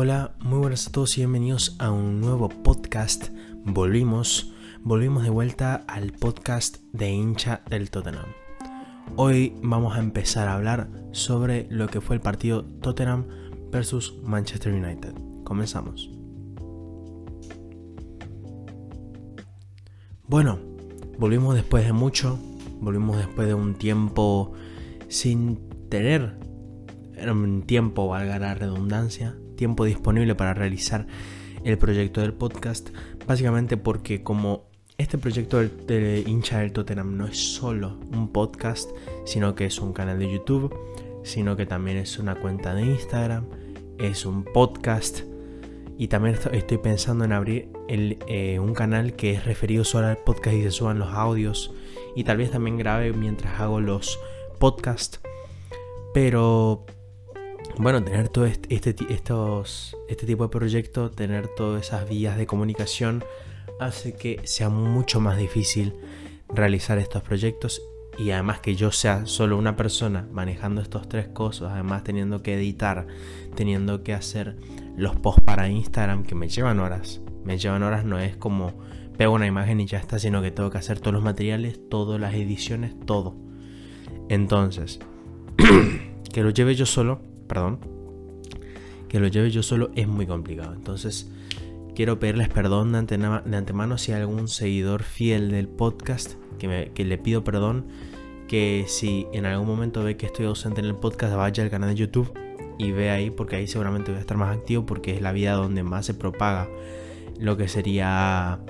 Hola, muy buenas a todos y bienvenidos a un nuevo podcast. Volvimos, volvimos de vuelta al podcast de hincha del Tottenham. Hoy vamos a empezar a hablar sobre lo que fue el partido Tottenham versus Manchester United. Comenzamos. Bueno, volvimos después de mucho, volvimos después de un tiempo sin tener un tiempo, valga la redundancia, tiempo disponible para realizar el proyecto del podcast, básicamente porque como este proyecto de hincha del Tottenham no es solo un podcast, sino que es un canal de YouTube, sino que también es una cuenta de Instagram, es un podcast y también estoy pensando en abrir eh, un canal que es referido solo al podcast y se suban los audios y tal vez también grabe mientras hago los podcasts. Pero bueno, tener todo este, estos, este tipo de proyecto, tener todas esas vías de comunicación, hace que sea mucho más difícil realizar estos proyectos y además que yo sea solo una persona manejando estos tres cosas, además teniendo que editar, teniendo que hacer los posts para Instagram que me llevan horas. Me llevan horas, no es como pego una imagen y ya está, sino que tengo que hacer todos los materiales, todas las ediciones, todo. Entonces, que lo lleve yo solo perdón, que lo lleve yo solo es muy complicado. Entonces, quiero pedirles perdón de, antemano, si hay algún seguidor fiel del podcast, que, le pido perdón, que si en algún momento ve que estoy ausente en el podcast, vaya al canal de YouTube y ve ahí, porque ahí seguramente voy a estar más activo, porque es la vida donde más se propaga lo que sería,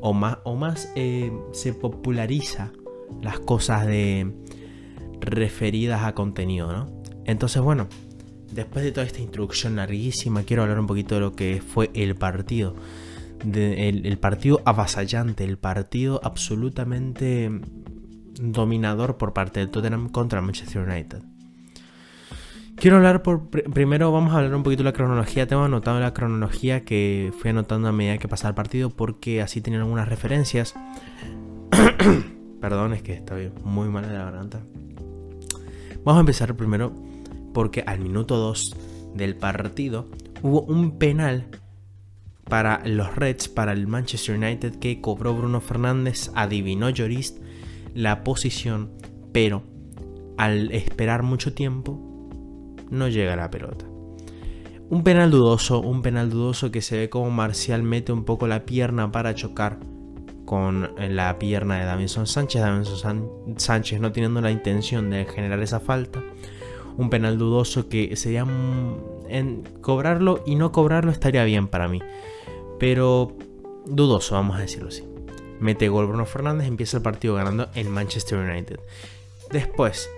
o más, o más eh, se populariza las cosas de referidas a contenido, ¿no? Entonces, bueno, después de toda esta introducción larguísima, quiero hablar un poquito de lo que fue el partido. el, partido avasallante, el partido absolutamente dominador por parte de Tottenham contra Manchester United. Quiero hablar por. Primero, vamos a hablar un poquito de la cronología. Tengo anotado la cronología que fui anotando a medida que pasaba el partido porque así tenían algunas referencias. Perdón, es que estoy muy mal de la garganta. Vamos a empezar primero porque al minuto 2 del partido hubo un penal para los Reds, para el Manchester United que cobró Bruno Fernández, adivinó Lloris la posición, pero al esperar mucho tiempo no llega la pelota. Un penal dudoso, un penal dudoso que se ve como Marcial mete un poco la pierna para chocar con la pierna de Davinson Sánchez. Davinson Sánchez no teniendo la intención de generar esa falta un penal dudoso que sería en cobrarlo y no cobrarlo estaría bien para mí. Pero dudoso, vamos a decirlo así. Mete gol Bruno Fernández, empieza el partido ganando el Manchester United. Después,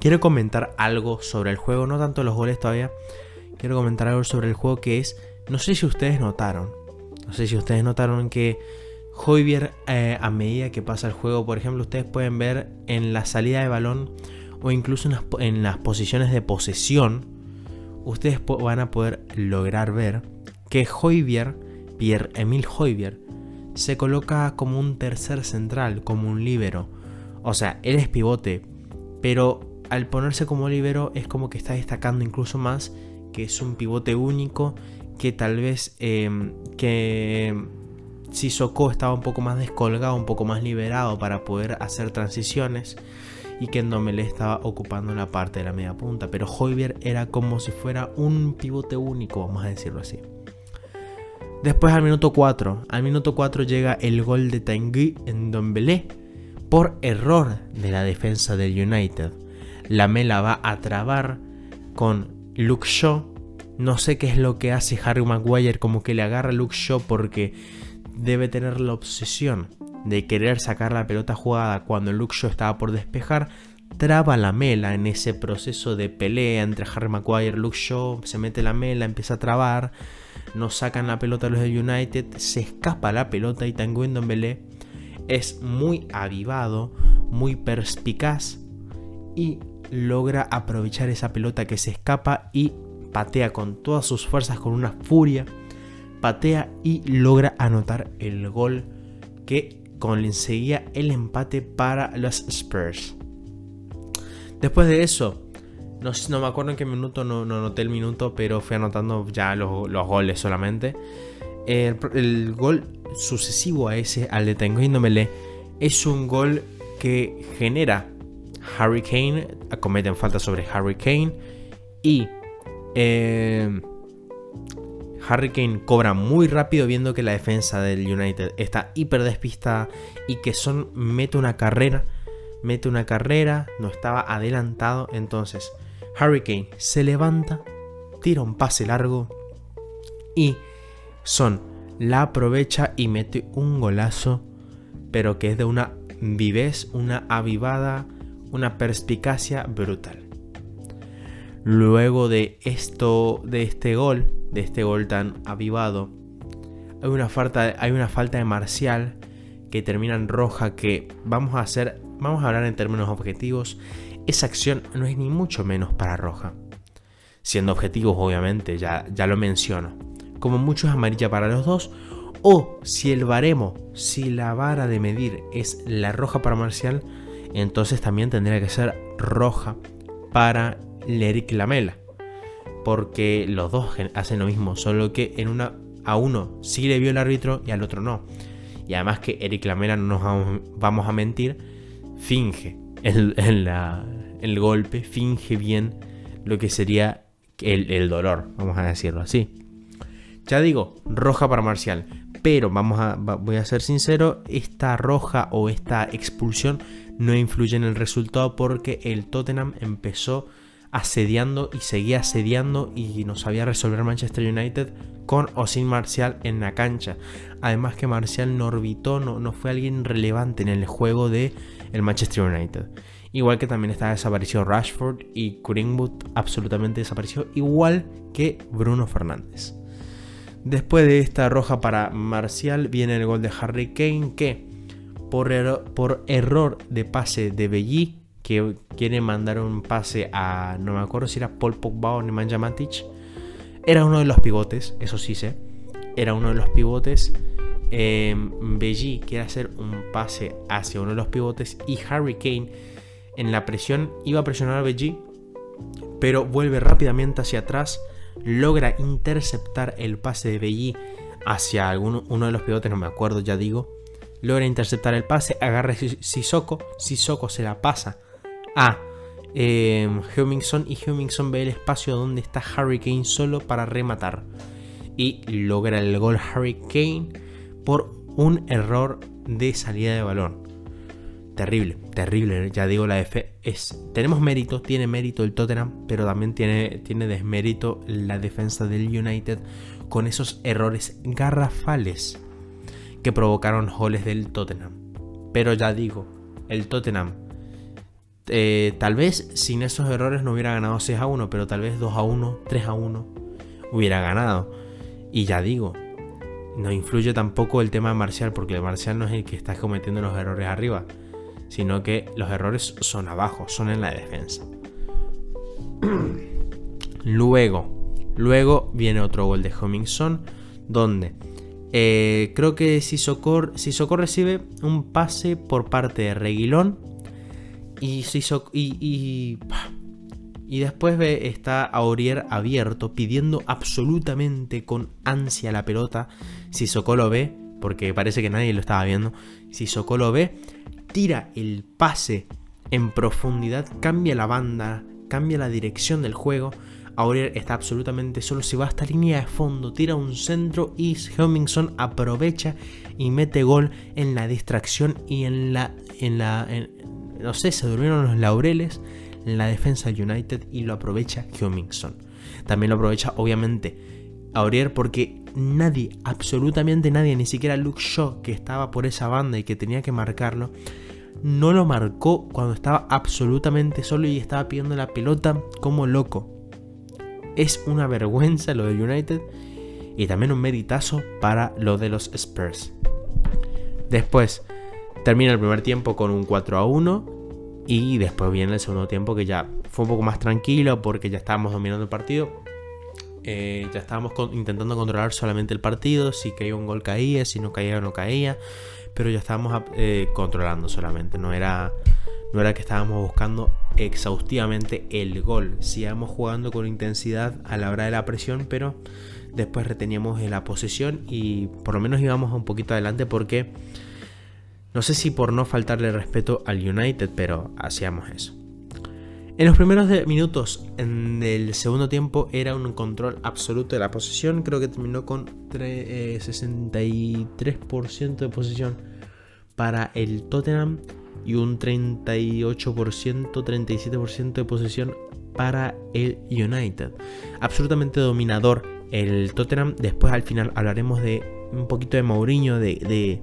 quiero comentar algo sobre el juego, no tanto los goles todavía. Quiero comentar algo sobre el juego que es, no sé si ustedes notaron, no sé si ustedes notaron que Hoybier eh, a medida que pasa el juego, por ejemplo, ustedes pueden ver en la salida de balón o incluso en las, posiciones de posesión, ustedes van a poder lograr ver que Hoybier, Pierre-Emile Hoybier, se coloca como un tercer central, como un líbero. O sea, él es pivote, pero al ponerse como líbero es como que está destacando incluso más que es un pivote único, que tal vez em, que si Sissoko estaba un poco más descolgado, un poco más liberado para poder hacer transiciones y que Ndombele estaba ocupando la parte de la media punta, pero Hoybier era como si fuera un pivote único, vamos a decirlo así. Después al minuto 4, al minuto 4 llega el gol de Tanguy Ndombele por error de la defensa del United. La mela va a trabar con Luke Shaw. No sé qué es lo que hace Harry Maguire, como que le agarra Luke Shaw porque debe tener la obsesión de querer sacar la pelota jugada cuando Luke Shaw estaba por despejar, traba la mela en ese proceso de pelea entre Harry Maguire y Luke Shaw, se mete la mela, empieza a trabar, no sacan la pelota los de United, se escapa la pelota y Tanguy Ndombele es muy avivado, muy perspicaz y logra aprovechar esa pelota que se escapa y patea con todas sus fuerzas con una furia, patea y logra anotar el gol que conseguía el empate para los Spurs. Después de eso, No, me acuerdo en qué minuto, no, no noté el minuto, pero fui anotando ya los, goles solamente. El, gol sucesivo a ese, al de Tenguindomele, es un gol que genera Harry Kane, cometen falta sobre Harry Kane y eh, Harry Kane cobra muy rápido viendo que la defensa del United está hiper despistada y que Son mete una carrera, mete una carrera, no estaba adelantado, entonces Harry Kane se levanta, tira un pase largo y Son la aprovecha y mete un golazo, pero que es de una vivez, una avivada, una perspicacia brutal. Luego de esto, de este gol, de este gol tan avivado, hay una falta, hay una falta de Marcial que termina en roja que vamos a hacer, vamos a hablar en términos objetivos, esa acción no es ni mucho menos para roja. Siendo objetivos, obviamente, ya, ya lo menciono. Como mucho es amarilla para los dos, o si el baremo, si la vara de medir es la roja para Marcial, entonces también tendría que ser roja para Eric Lamela. Porque los dos hacen lo mismo, solo que en una a uno sí le vio el árbitro y al otro no. Y además que Eric Lamela, no nos vamos a mentir, finge el, el golpe, finge bien lo que sería el, dolor, vamos a decirlo así. Ya digo, roja para Marcial. Pero vamos a, voy a ser sincero, esta roja o esta expulsión no influye en el resultado porque el Tottenham empezó asediando y seguía asediando y no sabía resolver Manchester United con o sin Marcial en la cancha. Además que Marcial no orbitó, no, fue alguien relevante en el juego de el Manchester United. Igual que también está desaparecido Rashford y Greenwood absolutamente desapareció, igual que Bruno Fernández. Después de esta roja para Marcial viene el gol de Harry Kane que por, por error de pase de Belly que quiere mandar un pase a, no me acuerdo si era Paul Pogba o Nemanja Matic. Era uno de los pivotes, eso sí sé. Era uno de los pivotes. Eh, quiere hacer un pase hacia uno de los pivotes y Harry Kane en la presión iba a presionar a Belli, pero vuelve rápidamente hacia atrás, logra interceptar el pase de Belli hacia alguno, uno de los pivotes, no me acuerdo, ya digo. Logra interceptar el pase, agarra Sissoko, Sissoko se la pasa a eh, y Hummingson ve el espacio donde está Harry Kane solo para rematar. Y logra el gol Harry Kane por un error de salida de balón. Terrible, terrible, ya digo, la F es... Tenemos mérito, tiene mérito el Tottenham, pero también tiene, tiene desmérito la defensa del United con esos errores garrafales que provocaron goles del Tottenham. Pero ya digo, el Tottenham eh, tal vez sin esos errores no hubiera ganado 6 a 1, pero tal vez 2 a 1, 3 a 1 hubiera ganado. Y ya digo, no influye tampoco el tema de Marcial, porque Marcial no es el que está cometiendo los errores arriba, sino que los errores son abajo, son en la defensa. luego, luego viene otro gol de Homingson, donde eh, creo que si Sissoko recibe un pase por parte de Reguilón y, y, y, después ve, está Aurier abierto, pidiendo absolutamente con ansia la pelota. Si lo ve, porque parece que nadie lo estaba viendo. Si lo ve, tira el pase en profundidad, cambia la banda, cambia la dirección del juego. Aurier está absolutamente solo, se va hasta línea de fondo, tira un centro y Hemmingson aprovecha y mete gol en la distracción y en la, en la, no sé, se durmieron los laureles en la defensa del United y lo aprovecha Hummingson. También lo aprovecha, obviamente, Aurier porque nadie, absolutamente nadie, ni siquiera Luke Shaw, que estaba por esa banda y que tenía que marcarlo, no lo marcó cuando estaba absolutamente solo y estaba pidiendo la pelota como loco. Es una vergüenza lo del United y también un meritazo para lo de los Spurs. Después, Termina el primer tiempo con un 4 a 1 y después viene el segundo tiempo que ya fue un poco más tranquilo porque ya estábamos dominando el partido. Eh, ya estábamos intentando controlar solamente el partido, si caía un gol caía, si no caía no caía, pero ya estábamos eh, controlando solamente, no era, no era que estábamos buscando exhaustivamente el gol. Sigamos jugando con intensidad a la hora de la presión, pero después reteníamos la posesión y por lo menos íbamos un poquito adelante porque no sé si por no faltarle respeto al United, pero hacíamos eso. En los primeros minutos del segundo tiempo era un control absoluto de la posesión. Creo que terminó con 63% de posesión para el Tottenham y un 38%, 37% de posesión para el United. Absolutamente dominador el Tottenham. Después al final hablaremos de un poquito de Mourinho, de,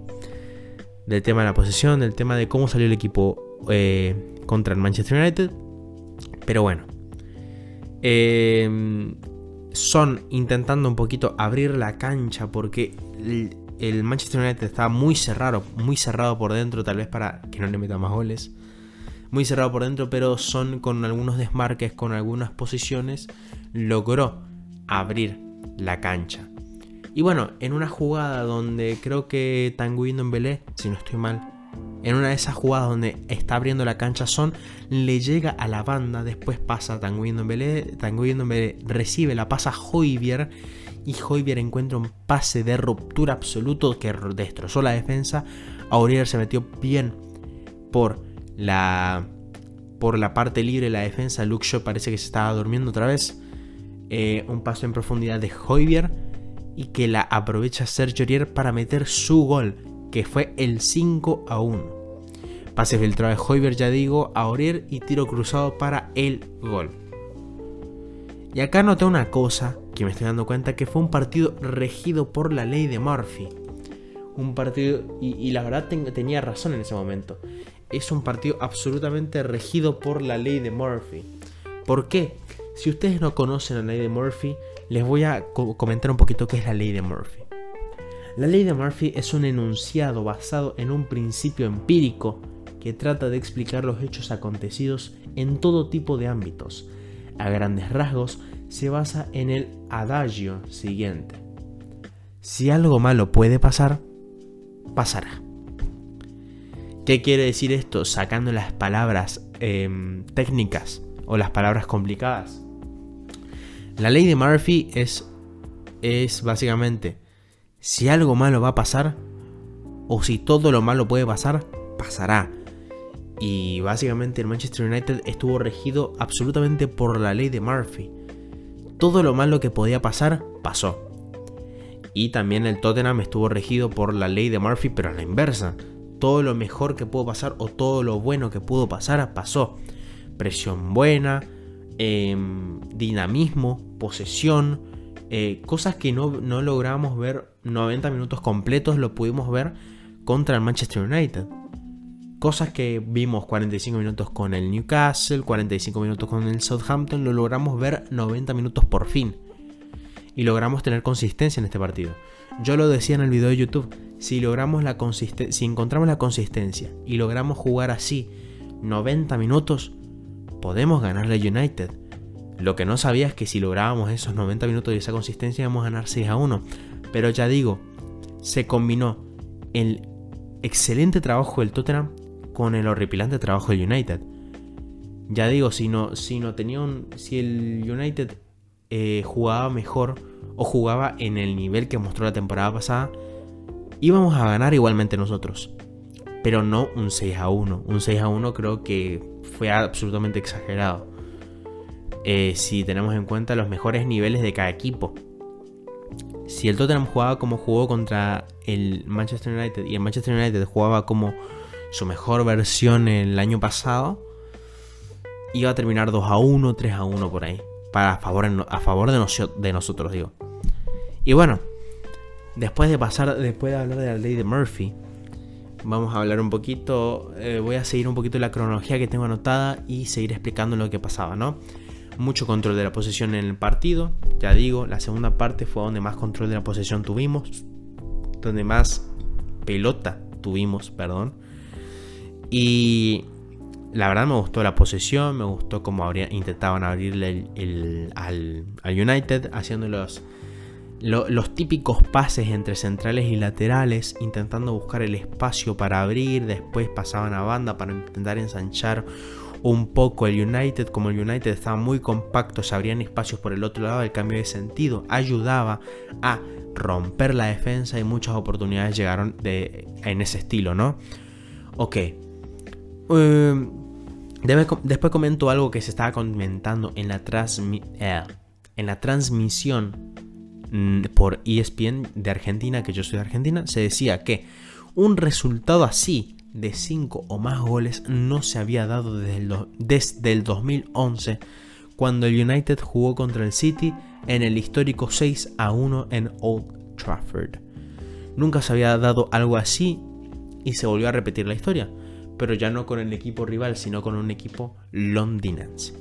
del tema de la posesión, del tema de cómo salió el equipo eh, contra el Manchester United. Pero bueno. Em, son intentando un poquito abrir la cancha porque el, Manchester United está muy cerrado, muy cerrado por dentro, tal vez para que no le meta más goles. Muy cerrado por dentro, pero son con algunos desmarques, con algunas posiciones, logró abrir la cancha. Y bueno, en una jugada donde creo que Tanguy Belé, si no estoy mal, en una de esas jugadas donde está abriendo la cancha Son, le llega a la banda, después pasa Tanguy Belé, Tanguy Belé recibe la pasa Hoybier y Hoybier encuentra un pase de ruptura absoluto que destrozó la defensa. Aurier se metió bien por la por la parte libre de la defensa. Luke Shaw parece que se estaba durmiendo otra vez. Eh, un paso en profundidad de Hoybier y que la aprovecha Sergio Aurier para meter su gol, que fue el 5 a 1. Pase filtrado de Hoybier, ya digo, a Aurier y tiro cruzado para el gol. Y acá noté una cosa que me estoy dando cuenta que fue un partido regido por la ley de Murphy. Un partido, y, la verdad tenía razón en ese momento. Es un partido absolutamente regido por la ley de Murphy. ¿Por qué? Si ustedes no conocen la ley de Murphy, les voy a comentar un poquito qué es la ley de Murphy. La ley de Murphy es un enunciado basado en un principio empírico que trata de explicar los hechos acontecidos en todo tipo de ámbitos. A grandes rasgos, se basa en el adagio siguiente. Si algo malo puede pasar, pasará. ¿Qué quiere decir esto? Sacando las palabras em, técnicas o las palabras complicadas. La ley de Murphy es, es básicamente, si algo malo va a pasar, o si todo lo malo puede pasar, pasará. Y básicamente el Manchester United estuvo regido absolutamente por la ley de Murphy. Todo lo malo que podía pasar, pasó. Y también el Tottenham estuvo regido por la ley de Murphy, pero a la inversa. Todo lo mejor que pudo pasar o todo lo bueno que pudo pasar, pasó. Presión buena, Em, dinamismo, posesión, eh, cosas que no, no logramos ver 90 minutos completos, lo pudimos ver contra el Manchester United. Cosas que vimos 45 minutos con el Newcastle, 45 minutos con el Southampton, lo logramos ver 90 minutos por fin. Y logramos tener consistencia en este partido. Yo lo decía en el video de YouTube, si logramos la si encontramos la consistencia y logramos jugar así 90 minutos, podemos ganarle a United. Lo que no sabía es que si lográbamos esos 90 minutos y esa consistencia íbamos a ganar 6 a 1. Pero ya digo, se combinó el excelente trabajo del Tottenham con el horripilante trabajo del United. Ya digo, si no, si no tenía un, si el United eh, jugaba mejor o jugaba en el nivel que mostró la temporada pasada, íbamos a ganar igualmente nosotros. Pero no un 6 a 1. Un 6 a 1 creo que fue absolutamente exagerado. Eh, si tenemos en cuenta los mejores niveles de cada equipo. Si el Tottenham jugaba como jugó contra el Manchester United y el Manchester United jugaba como su mejor versión el año pasado, iba a terminar 2 a 1, 3 a 1 por ahí. Para a favor, a favor de, de nosotros, digo. Y bueno, después de pasar, después de hablar de la ley de Murphy, vamos a hablar un poquito, eh, voy a seguir un poquito la cronología que tengo anotada y seguir explicando lo que pasaba, ¿no? Mucho control de la posesión en el partido, ya digo, la segunda parte fue donde más control de la posesión tuvimos, donde más pelota tuvimos, perdón. Y la verdad me gustó la posesión, me gustó cómo intentaban abrirle al, al, United, haciéndolos los típicos pases entre centrales y laterales, intentando buscar el espacio para abrir, después pasaban a banda para intentar ensanchar un poco el United, como el United estaba muy compacto, se abrían espacios por el otro lado, el cambio de sentido ayudaba a romper la defensa y muchas oportunidades llegaron de, en ese estilo, ¿no? Ok. Em, después comento algo que se estaba comentando en la, eh, en la transmisión por ESPN de Argentina, que yo soy de Argentina, se decía que un resultado así de 5 o más goles no se había dado desde el, desde el 2011 cuando el United jugó contra el City en el histórico 6 a 1 en Old Trafford. Nunca se había dado algo así y se volvió a repetir la historia, pero ya no con el equipo rival, sino con un equipo londinense.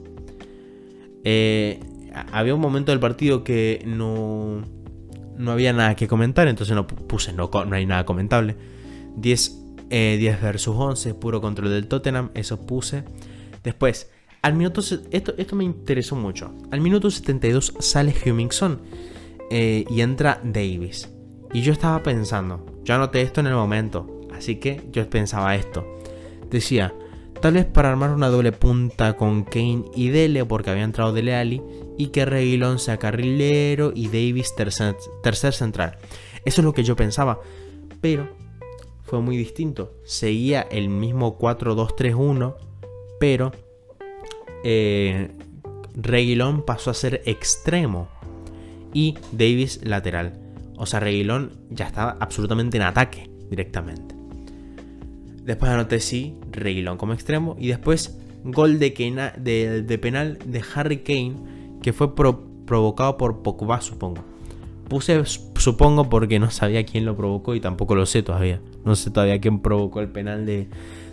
Eh, había un momento del partido que no, no había nada que comentar, entonces no puse, no, no hay nada comentable. 10 10 versus 11, puro control del Tottenham, eso puse. Después, al minuto, esto, esto me interesó mucho. Al minuto 72 sale Hummingson eh, y entra Davis. Y yo estaba pensando, yo anoté esto en el momento, así que yo pensaba esto. Decía, tal vez para armar una doble punta con Kane y Dele, porque había entrado Dele Ali, y que Reguilón sea carrilero y Davis tercer, central. Eso es lo que yo pensaba, pero fue muy distinto. Seguía el mismo 4-2-3-1, pero eh, Reguilón pasó a ser extremo y Davis lateral. O sea, Reguilón ya estaba absolutamente en ataque directamente. Después anoté sí, Reguilón como extremo y después gol de, de, penal de Harry Kane que fue provocado por Pogba, supongo. Puse supongo porque no sabía quién lo provocó y tampoco lo sé todavía. No sé todavía quién provocó el penal de,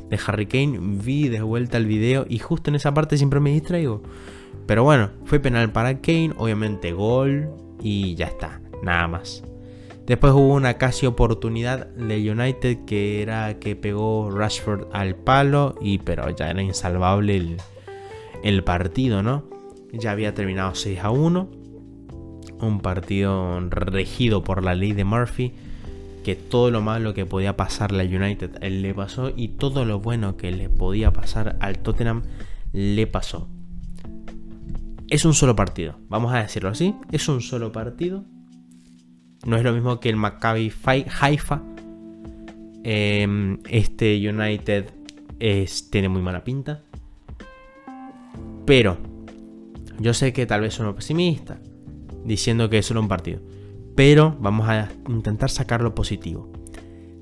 de Harry Kane. Vi de vuelta el video y justo en esa parte siempre me distraigo. Pero bueno, fue penal para Kane, obviamente gol y ya está, nada más. Después hubo una casi oportunidad de United que era que pegó Rashford al palo y pero ya era insalvable el, partido, ¿no? Ya había terminado 6 a 1 un partido regido por la ley de Murphy, que todo lo malo que podía pasarle al United le pasó y todo lo bueno que le podía pasar al Tottenham le pasó. Es un solo partido, vamos a decirlo así, es un solo partido. No es lo mismo que el Maccabi Haifa. Em, este United tiene muy mala pinta. Pero yo sé que tal vez soy pesimista, diciendo que es solo un partido. Pero vamos a intentar sacar lo positivo.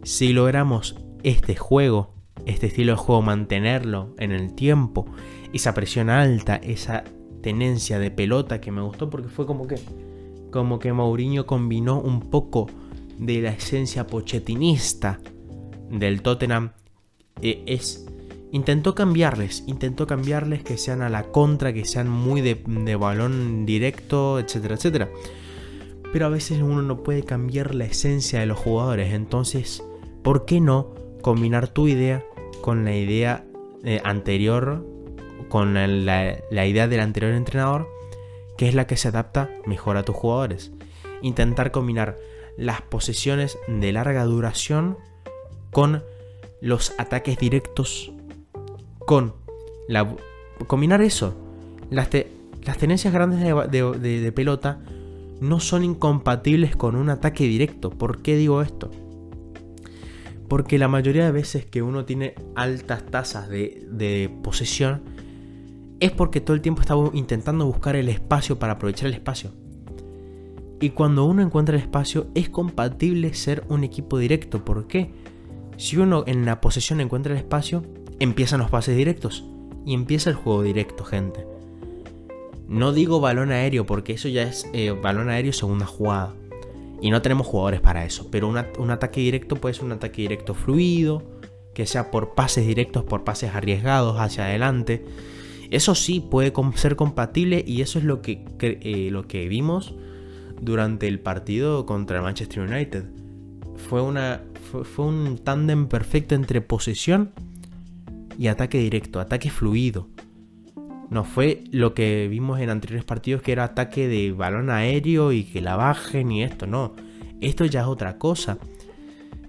Si logramos este juego, este estilo de juego, mantenerlo en el tiempo, esa presión alta, esa tenencia de pelota que me gustó porque fue como que como que Mourinho combinó un poco de la esencia pochetinista del Tottenham eh, es Intentó cambiarles, intentó cambiarles que sean a la contra, que sean muy de, balón directo, etcétera, etcétera. Pero a veces uno no puede cambiar la esencia de los jugadores. Entonces, ¿por qué no combinar tu idea con la idea eh, anterior, con la, la idea del anterior entrenador, que es la que se adapta mejor a tus jugadores? Intentar combinar las posesiones de larga duración con los ataques directos con la, combinar eso. Las, las tenencias grandes de, pelota no son incompatibles con un ataque directo. ¿Por qué digo esto? Porque la mayoría de veces que uno tiene altas tasas de, de posesión es porque todo el tiempo está intentando buscar el espacio para aprovechar el espacio. Y cuando uno encuentra el espacio es compatible ser un equipo directo. ¿Por qué? Si uno en la posesión encuentra el espacio, empiezan los pases directos. Y empieza el juego directo, gente. No digo balón aéreo porque eso ya es eh, balón aéreo segunda jugada. Y no tenemos jugadores para eso. Pero un ataque directo puede ser un ataque directo fluido. Que sea por pases directos, por pases arriesgados hacia adelante. Eso sí puede ser compatible y eso es lo que, eh, lo que vimos durante el partido contra el Manchester United. Fue, una, fue, fue un tándem perfecto entre posesión y ataque directo, ataque fluido. No fue lo que vimos en anteriores partidos que era ataque de balón aéreo y que la bajen y esto, no. Esto ya es otra cosa.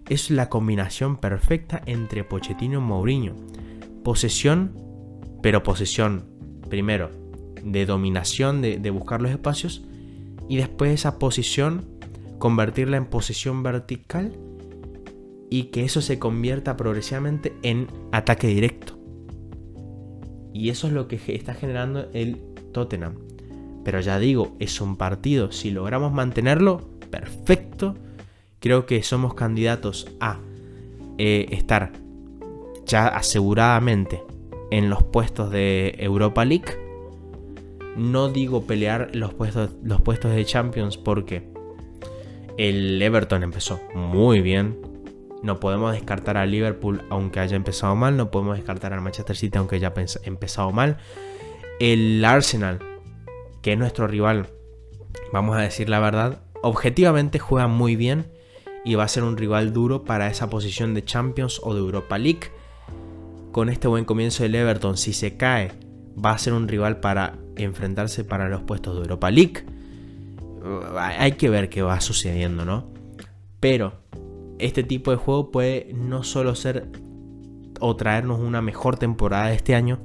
Es la combinación perfecta entre Pochettino y Mourinho. Posesión, pero posesión, primero, de dominación, de, buscar los espacios, y después esa posición, convertirla en posesión vertical y que eso se convierta progresivamente en ataque directo. Y eso es lo que está generando el Tottenham. Pero ya digo, es un partido. Si logramos mantenerlo, perfecto. Creo que somos candidatos a eh, estar ya aseguradamente en los puestos de Europa League. No digo pelear los puestos, los puestos de Champions porque el Everton empezó muy bien. No podemos descartar a Liverpool aunque haya empezado mal. No podemos descartar al Manchester City aunque haya empezado mal. El Arsenal, que es nuestro rival, vamos a decir la verdad, objetivamente juega muy bien y va a ser un rival duro para esa posición de Champions o de Europa League. Con este buen comienzo del Everton, si se cae, va a ser un rival para enfrentarse para los puestos de Europa League. Hay que ver qué va sucediendo, ¿no? Pero este tipo de juego puede no solo ser o traernos una mejor temporada de este año,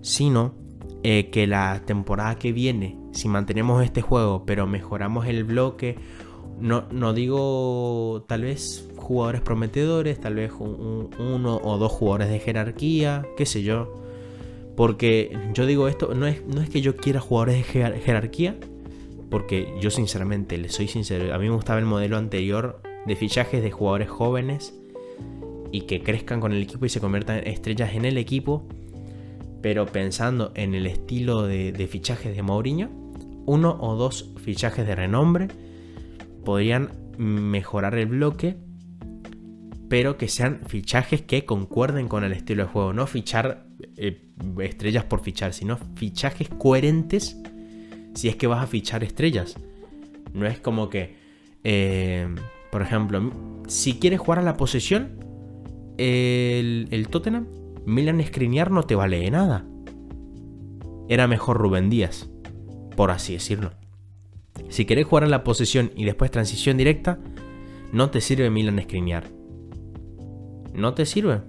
sino eh, que la temporada que viene, si mantenemos este juego, pero mejoramos el bloque, no, no digo tal vez jugadores prometedores, tal vez uno o dos jugadores de jerarquía, qué sé yo. Porque yo digo esto, no es, no es que yo quiera jugadores de jerarquía, porque yo sinceramente, le soy sincero, a mí me gustaba el modelo anterior de fichajes de jugadores jóvenes y que crezcan con el equipo y se conviertan en estrellas en el equipo. Pero pensando en el estilo de, fichajes de Mourinho, uno o dos fichajes de renombre podrían mejorar el bloque, pero que sean fichajes que concuerden con el estilo de juego. No fichar eh, estrellas por fichar, sino fichajes coherentes si es que vas a fichar estrellas. No es como que eh, por ejemplo, si quieres jugar a la posesión, el, Tottenham, Milan Skriniar no te vale de nada. Era mejor Rubén Díaz, por así decirlo. Si quieres jugar a la posesión y después transición directa, no te sirve Milan Skriniar. No te sirve.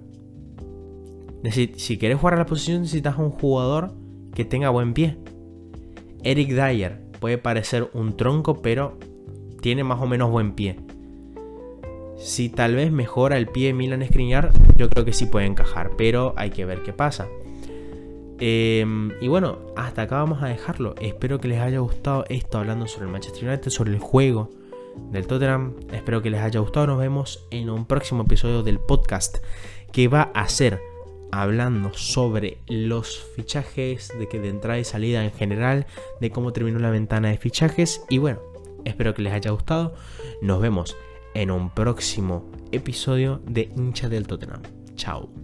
Si quieres jugar a la posesión necesitas un jugador que tenga buen pie. Eric Dyer puede parecer un tronco, pero tiene más o menos buen pie. Si tal vez mejora el pie de Milan Skriniar, yo creo que sí puede encajar, pero hay que ver qué pasa. Em, y bueno, hasta acá vamos a dejarlo. Espero que les haya gustado esto hablando sobre el Manchester United, sobre el juego del Tottenham. Espero que les haya gustado. Nos vemos en un próximo episodio del podcast que va a ser hablando sobre los fichajes, de que de entrada y salida en general, de cómo terminó la ventana de fichajes. Y bueno, espero que les haya gustado. Nos vemos en un próximo episodio de Hincha del Tottenham. Chao.